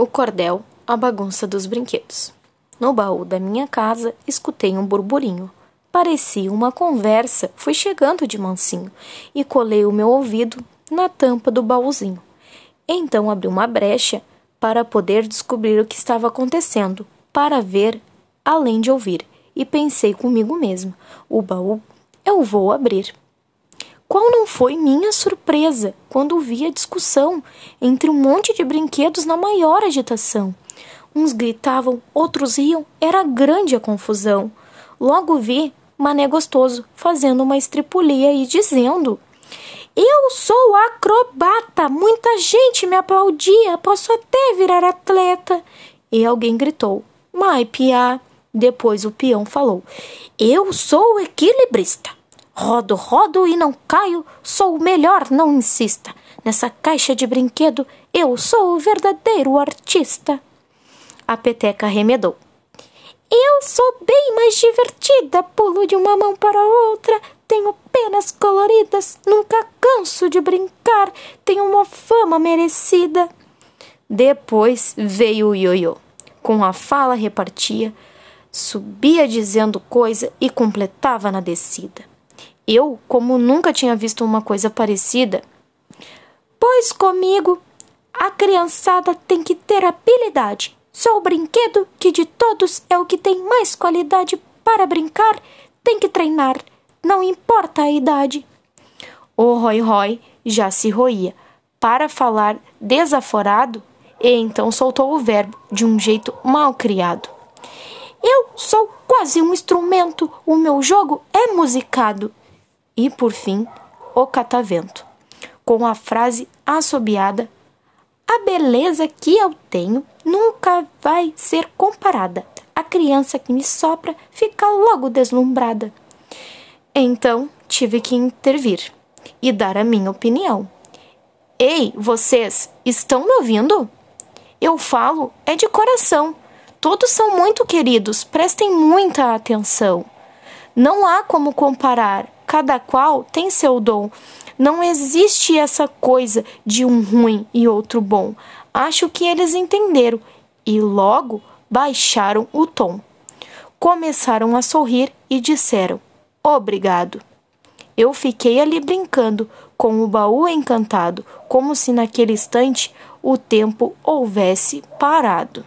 O cordel, a bagunça dos brinquedos. No baú da minha casa, escutei um burburinho. Parecia uma conversa. Fui chegando de mansinho e colei o meu ouvido na tampa do baúzinho. Então abri uma brecha para poder descobrir o que estava acontecendo, para ver além de ouvir, e pensei comigo mesma: o baú eu vou abrir. Qual não foi minha surpresa quando vi a discussão entre um monte de brinquedos na maior agitação. Uns gritavam, outros riam, era grande a confusão. Logo vi Mané Gostoso fazendo uma estripulia e dizendo: Eu sou acrobata, muita gente me aplaudia, posso até virar atleta. E alguém gritou: Mai, piá. Depois o peão falou: Eu sou equilibrista. Rodo, rodo e não caio, sou o melhor, não insista. Nessa caixa de brinquedo, eu sou o verdadeiro artista. A peteca remedou. Eu sou bem mais divertida, pulo de uma mão para outra, tenho penas coloridas, nunca canso de brincar, tenho uma fama merecida. Depois veio o ioiô. Com a fala repartia, subia dizendo coisa e completava na descida. Eu, como nunca tinha visto uma coisa parecida, pois comigo a criançada tem que ter habilidade. Sou o brinquedo que de todos é o que tem mais qualidade para brincar. Tem que treinar, não importa a idade. O Roy Roy já se roía para falar desaforado e então soltou o verbo de um jeito mal criado. Eu sou quase um instrumento, o meu jogo é musicado e, por fim, o catavento, com a frase assobiada: A beleza que eu tenho nunca vai ser comparada. A criança que me sopra fica logo deslumbrada. Então tive que intervir e dar a minha opinião. Ei, vocês, estão me ouvindo? Eu falo é de coração. Todos são muito queridos, prestem muita atenção. Não há como comparar cada qual tem seu dom. Não existe essa coisa de um ruim e outro bom. Acho que eles entenderam e logo baixaram o tom. Começaram a sorrir e disseram: Obrigado. Eu fiquei ali brincando com o baú encantado, como se naquele instante o tempo houvesse parado.